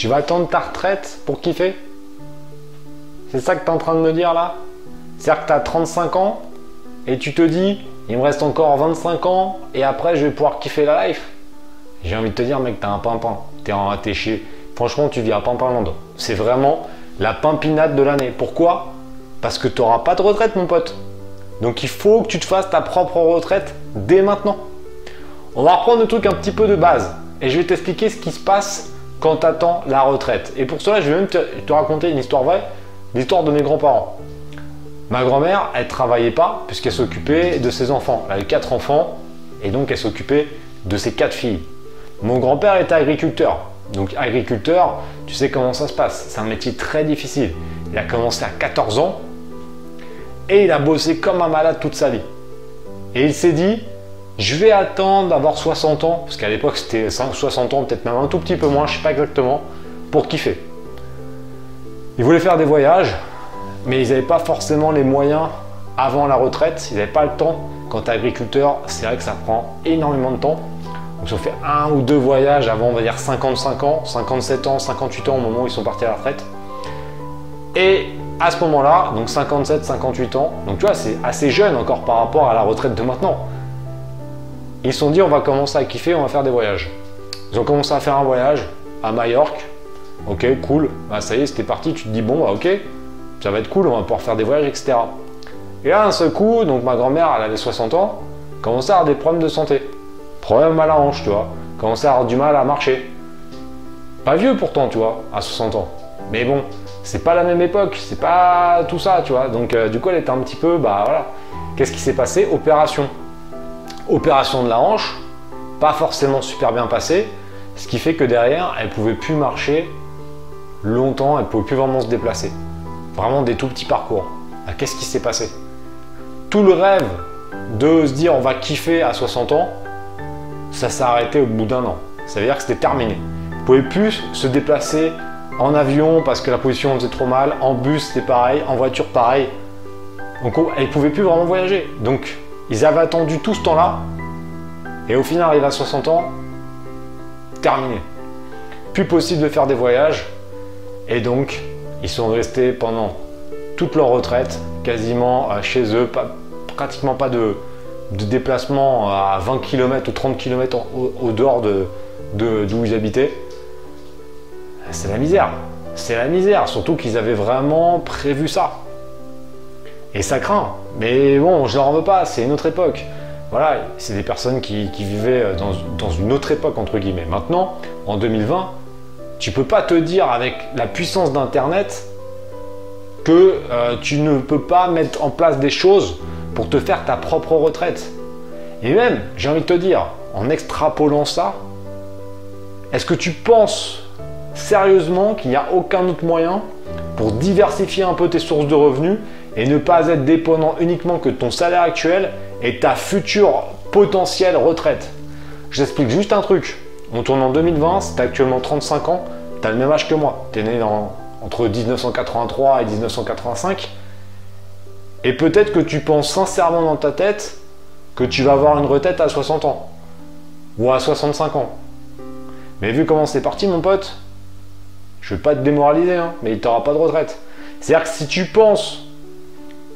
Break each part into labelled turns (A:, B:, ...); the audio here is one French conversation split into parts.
A: Tu vas attendre ta retraite pour kiffer? C'est ça que tu es en train de me dire là? C'est-à-dire que tu as 35 ans et tu te dis, il me reste encore 25 ans et après je vais pouvoir kiffer la life J'ai envie de te dire, mec, t'as un pimpin. T'es en chez. Franchement, tu vis à Pimpinland. C'est vraiment la pimpinade de l'année. Pourquoi? Parce que tu n'auras pas de retraite, mon pote. Donc il faut que tu te fasses ta propre retraite dès maintenant. On va reprendre le truc un petit peu de base et je vais t'expliquer ce qui se passe quand tu attends la retraite. Et pour cela, je vais même te, raconter une histoire vraie, l'histoire de mes grands-parents. Ma grand-mère, elle travaillait pas puisqu'elle s'occupait de ses enfants. Elle avait quatre enfants et donc elle s'occupait de ses quatre filles. Mon grand-père était agriculteur. Donc agriculteur, tu sais comment ça se passe. C'est un métier très difficile. Il a commencé à 14 ans et il a bossé comme un malade toute sa vie. Et il s'est dit, je vais attendre d'avoir 60 ans, parce qu'à l'époque c'était 60 ans, peut-être même un tout petit peu moins, je ne sais pas exactement, pour kiffer. Il voulait faire des voyages, mais ils n'avaient pas forcément les moyens avant la retraite, ils n'avaient pas le temps. Quand tu agriculteur, c'est vrai que ça prend énormément de temps. Ils ont fait un ou deux voyages avant, on va dire 55 ans, 57 ans, 58 ans au moment où ils sont partis à la retraite. Et à ce moment-là, donc 57, 58 ans, donc tu vois, c'est assez jeune encore par rapport à la retraite de maintenant. Ils se sont dit, on va commencer à kiffer, on va faire des voyages. Ils ont commencé à faire un voyage à Majorque. Ok, cool. Bah ça y est, c'était parti. Tu te dis, bon, bah ok, ça va être cool, on va pouvoir faire des voyages, etc. Et là, un seul coup, donc ma grand-mère, elle avait 60 ans, commençait à avoir des problèmes de santé. Problème à la hanche, tu vois. Commençait à avoir du mal à marcher. Pas vieux pourtant, tu vois, à 60 ans. Mais bon, c'est pas la même époque, c'est pas tout ça, tu vois. Donc euh, du coup, elle était un petit peu, bah voilà. Qu'est-ce qui s'est passé? Opération. Opération de la hanche, pas forcément super bien passée, ce qui fait que derrière, elle pouvait plus marcher longtemps, elle pouvait plus vraiment se déplacer. Vraiment des tout petits parcours. Ah, qu'est-ce qui s'est passé? Tout le rêve de se dire on va kiffer à 60 ans, ça s'est arrêté au bout d'un an. Ça veut dire que c'était terminé. Vous pouvez plus se déplacer en avion parce que la position faisait trop mal, en bus c'était pareil, en voiture pareil. Donc ils ne pouvaient plus vraiment voyager. Donc ils avaient attendu tout ce temps-là et au final arrivé à 60 ans, terminé. Plus possible de faire des voyages et donc ils sont restés pendant toute leur retraite quasiment euh, chez eux, pratiquement pas de, de déplacement à 20 km ou 30 km au, dehors de, d'où ils habitaient, c'est la misère. C'est la misère, surtout qu'ils avaient vraiment prévu ça. Et ça craint. Mais bon, je leur en veux pas, c'est une autre époque. Voilà, c'est des personnes qui, vivaient dans, une autre époque, entre guillemets. Maintenant, en 2020, tu peux pas te dire avec la puissance d'Internet que euh, tu ne peux pas mettre en place des choses pour te faire ta propre retraite. Et même, j'ai envie de te dire, en extrapolant ça, est-ce que tu penses sérieusement qu'il n'y a aucun autre moyen pour diversifier un peu tes sources de revenus et ne pas être dépendant uniquement que ton salaire actuel et ta future potentielle retraite Je t'explique juste un truc. On tourne en 2020, si tu as actuellement 35 ans, tu as le même âge que moi. Tu es né entre 1983 et 1985. Et peut-être que tu penses sincèrement dans ta tête que tu vas avoir une retraite à 60 ans ou à 65 ans. Mais vu comment c'est parti, mon pote, je vais pas te démoraliser, hein, mais il t'aura pas de retraite. C'est-à-dire que si tu penses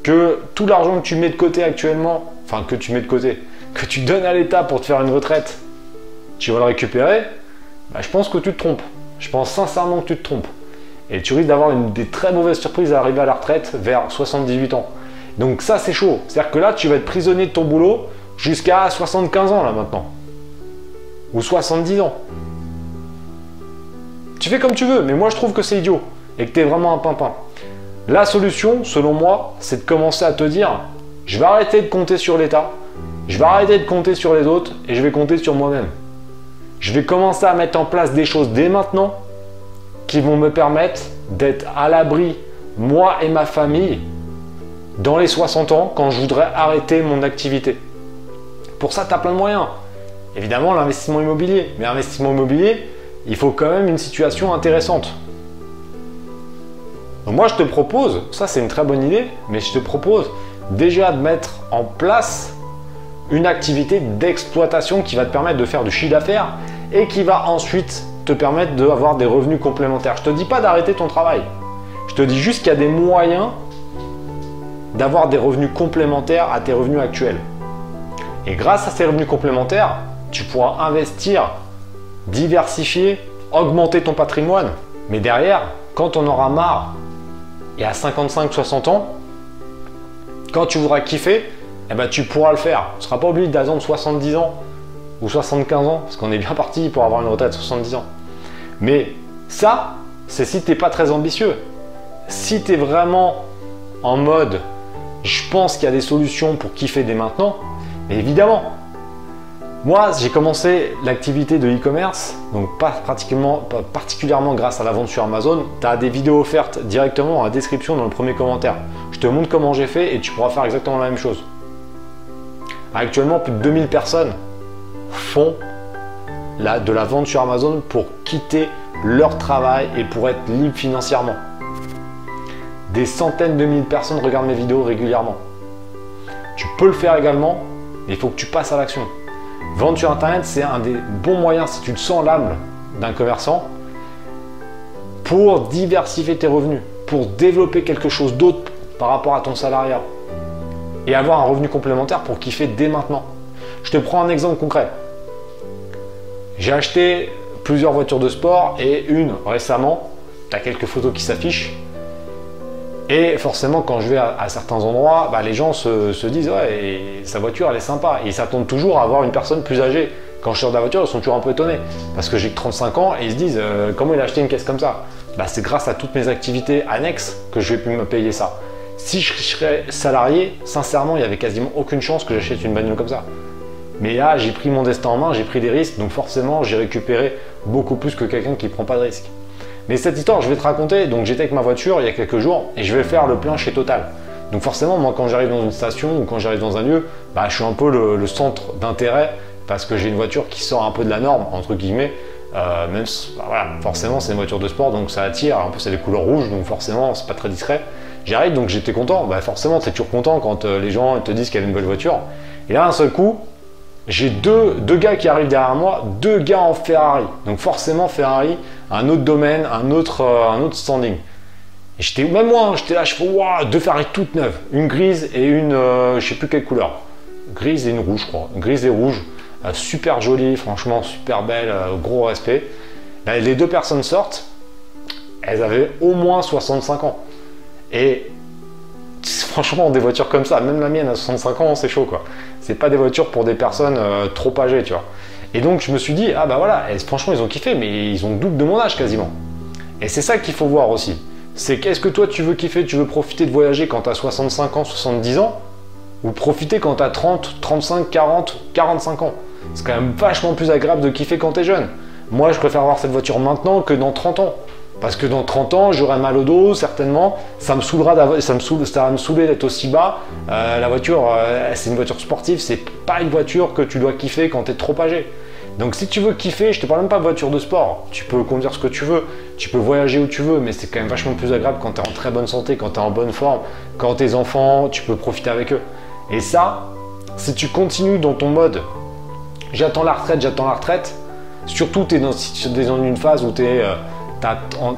A: que tout l'argent que tu mets de côté actuellement, enfin que tu mets de côté, que tu donnes à l'État pour te faire une retraite, tu vas le récupérer, bah, je pense que tu te trompes. Je pense sincèrement que tu te trompes. Et tu risques d'avoir une des très mauvaises surprises à arriver à la retraite vers 78 ans. Donc ça, c'est chaud. C'est-à-dire que là, tu vas être prisonnier de ton boulot jusqu'à 75 ans, là, maintenant. Ou 70 ans. Tu fais comme tu veux, mais moi, je trouve que c'est idiot. Et que tu es vraiment un pimpin. La solution, selon moi, c'est de commencer à te dire, je vais arrêter de compter sur l'État, je vais arrêter de compter sur les autres, et je vais compter sur moi-même. Je vais commencer à mettre en place des choses dès maintenant qui vont me permettre d'être à l'abri, moi et ma famille, dans les 60 ans quand je voudrais arrêter mon activité. Pour ça, tu as plein de moyens. Évidemment, l'investissement immobilier. Mais l'investissement immobilier, il faut quand même une situation intéressante. Moi, je te propose, ça c'est une très bonne idée, mais je te propose déjà de mettre en place une activité d'exploitation qui va te permettre de faire du chiffre d'affaires et qui va ensuite te permettre d'avoir des revenus complémentaires. Je te dis pas d'arrêter ton travail. Je te dis juste qu'il y a des moyens d'avoir des revenus complémentaires à tes revenus actuels. Et grâce à ces revenus complémentaires, tu pourras investir, diversifier, augmenter ton patrimoine. Mais derrière, quand on aura marre et à 55-60 ans, quand tu voudras kiffer, eh ben, tu pourras le faire. Tu ne seras pas obligé d'attendre 70 ans ou 75 ans, parce qu'on est bien parti pour avoir une retraite de 70 ans. Mais ça, c'est si tu n'es pas très ambitieux. Si tu es vraiment en mode, je pense qu'il y a des solutions pour kiffer dès maintenant, évidemment, moi, j'ai commencé l'activité de e-commerce, donc pas, pratiquement, particulièrement grâce à la vente sur Amazon. Tu as des vidéos offertes directement la description dans le premier commentaire. Je te montre comment j'ai fait et tu pourras faire exactement la même chose. Actuellement, plus de 2000 personnes font de la vente sur Amazon pour quitter leur travail et pour être libre financièrement. Des centaines de milliers de personnes regardent mes vidéos régulièrement. Tu peux le faire également, mais il faut que tu passes à l'action. Vendre sur Internet, c'est un des bons moyens, si tu te sens l'âme d'un commerçant, pour diversifier tes revenus, pour développer quelque chose d'autre par rapport à ton salariat et avoir un revenu complémentaire pour kiffer dès maintenant. Je te prends un exemple concret. J'ai acheté plusieurs voitures de sport et une récemment, tu as quelques photos qui s'affichent. Et forcément, quand je vais à, certains endroits, bah, les gens se, disent Ouais, sa voiture elle est sympa. Ils s'attendent toujours à avoir une personne plus âgée. Quand je sors de la voiture, ils sont toujours un peu étonnés. Parce que j'ai que 35 ans et ils se disent euh, Comment il a acheté une caisse comme ça? Bah, C'est grâce à toutes mes activités annexes que je vais pu me payer ça. Si je serais salarié, sincèrement, il n'y avait quasiment aucune chance que j'achète une bagnole comme ça. Mais là, j'ai pris mon destin en main, j'ai pris des risques, donc forcément, j'ai récupéré beaucoup plus que quelqu'un qui ne prend pas de risques. Mais cette histoire, je vais te raconter. Donc, j'étais avec ma voiture il y a quelques jours et je vais faire le plein chez Total. Donc, forcément, moi, quand j'arrive dans une station ou quand j'arrive dans un lieu, bah, je suis un peu le, centre d'intérêt parce que j'ai une voiture qui sort un peu de la norme, entre guillemets. Euh, même bah, voilà, forcément, c'est une voiture de sport donc ça attire. En plus, c'est des couleurs rouges donc forcément, c'est pas très discret. J'arrive donc j'étais content. Bah, forcément, tu es toujours content quand euh, les gens te disent qu'il y a une belle voiture. Et là, un seul coup, j'ai deux, gars qui arrivent derrière moi, deux gars en Ferrari. Donc forcément, Ferrari, un autre domaine, un autre, euh, un autre standing. J'étais, même moi, hein, j'étais là, je fais, deux Ferrari toutes neuves. Une grise et une, euh, je sais plus quelle couleur. Grise et une rouge, je crois. grise et rouge. super jolie, franchement, super belle, gros respect. les deux personnes sortent, elles avaient au moins 65 ans. Et franchement, des voitures comme ça, même la mienne à 65 ans, c'est chaud quoi. C'est pas des voitures pour des personnes euh, trop âgées, tu vois. Et donc je me suis dit, ah bah voilà, franchement, ils ont kiffé, mais ils ont double de mon âge quasiment. Et c'est ça qu'il faut voir aussi. C'est qu'est-ce que toi tu veux kiffer, tu veux profiter de voyager quand tu as 65 ans, 70 ans, ou profiter quand tu as 30, 35, 40, 45 ans? C'est quand même vachement plus agréable de kiffer quand tu es jeune. Moi, je préfère avoir cette voiture maintenant que dans 30 ans. Parce que dans 30 ans, j'aurai mal au dos, certainement. Ça me ça me ça va me saouler d'être aussi bas. Euh, la voiture, euh, c'est une voiture sportive, c'est pas une voiture que tu dois kiffer quand tu es trop âgé. Donc si tu veux kiffer, je te parle même pas de voiture de sport. Tu peux conduire ce que tu veux, tu peux voyager où tu veux, mais c'est quand même vachement plus agréable quand tu es en très bonne santé, quand tu es en bonne forme, quand tes enfants, tu peux profiter avec eux. Et ça, si tu continues dans ton mode, j'attends la retraite, j'attends la retraite, surtout tu es dans, une phase où tu es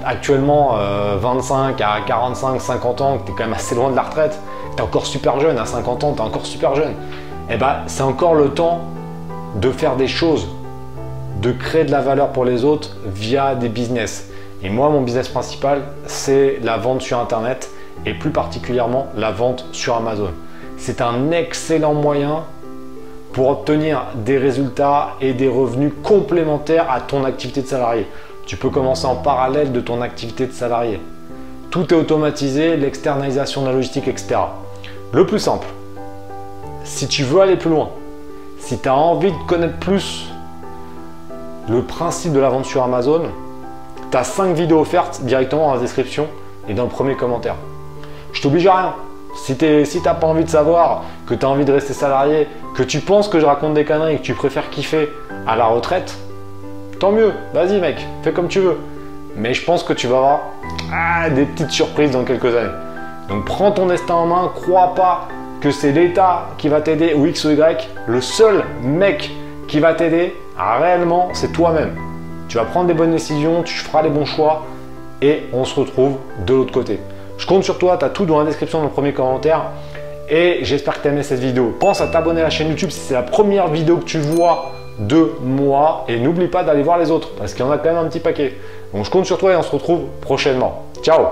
A: actuellement 25 euh, à 45, 50 ans, que tu es quand même assez loin de la retraite, tu es encore super jeune, à 50 ans, tu es encore super jeune, et eh ben c'est encore le temps de faire des choses, de créer de la valeur pour les autres via des business. Et moi, mon business principal, c'est la vente sur Internet et plus particulièrement la vente sur Amazon. C'est un excellent moyen pour obtenir des résultats et des revenus complémentaires à ton activité de salarié. Tu peux commencer en parallèle de ton activité de salarié. Tout est automatisé, l'externalisation de la logistique, etc. Le plus simple, si tu veux aller plus loin, si tu as envie de connaître plus le principe de la vente sur Amazon, tu as 5 vidéos offertes directement dans la description et dans le premier commentaire. Je t'oblige à rien. Si tu si n'as pas envie de savoir, que tu as envie de rester salarié, que tu penses que je raconte des conneries et que tu préfères kiffer à la retraite, tant mieux, vas-y mec, fais comme tu veux. Mais je pense que tu vas avoir ah, des petites surprises dans quelques années. Donc prends ton destin en main, crois pas que c'est l'État qui va t'aider ou X ou Y. Le seul mec qui va t'aider réellement, c'est toi-même. tu vas prendre des bonnes décisions, tu feras les bons choix et on se retrouve de l'autre côté. Je compte sur toi, tu as tout dans la description dans le premier commentaire et j'espère que tu as aimé cette vidéo. Pense à t'abonner à la chaîne YouTube si c'est la première vidéo que tu vois de moi et n'oublie pas d'aller voir les autres parce qu'il y en a quand même un petit paquet. Donc je compte sur toi et on se retrouve prochainement. Ciao